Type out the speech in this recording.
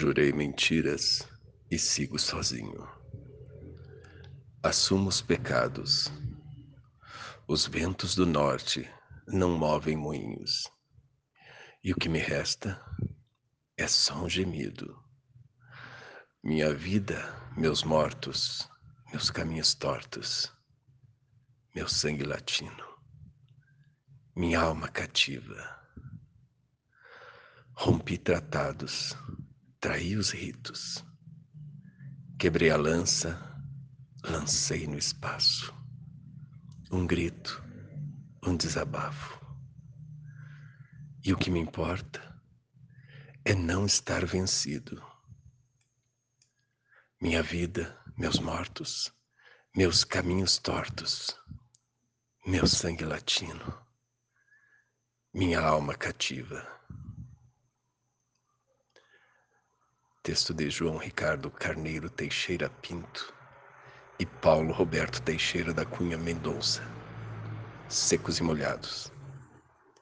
Jurei mentiras e sigo sozinho. Assumo os pecados. Os ventos do norte não movem moinhos. E o que me resta é só um gemido. Minha vida, meus mortos, meus caminhos tortos, meu sangue latino, minha alma cativa. Rompi tratados traí os ritos, quebrei a lança, lancei no espaço. Um grito, um desabafo. E o que me importa é não estar vencido. Minha vida, meus mortos, meus caminhos tortos, meu sangue latino, minha alma cativa. Texto de João Ricardo Carneiro Teixeira Pinto e Paulo Roberto Teixeira da Cunha Mendonça. Secos e molhados.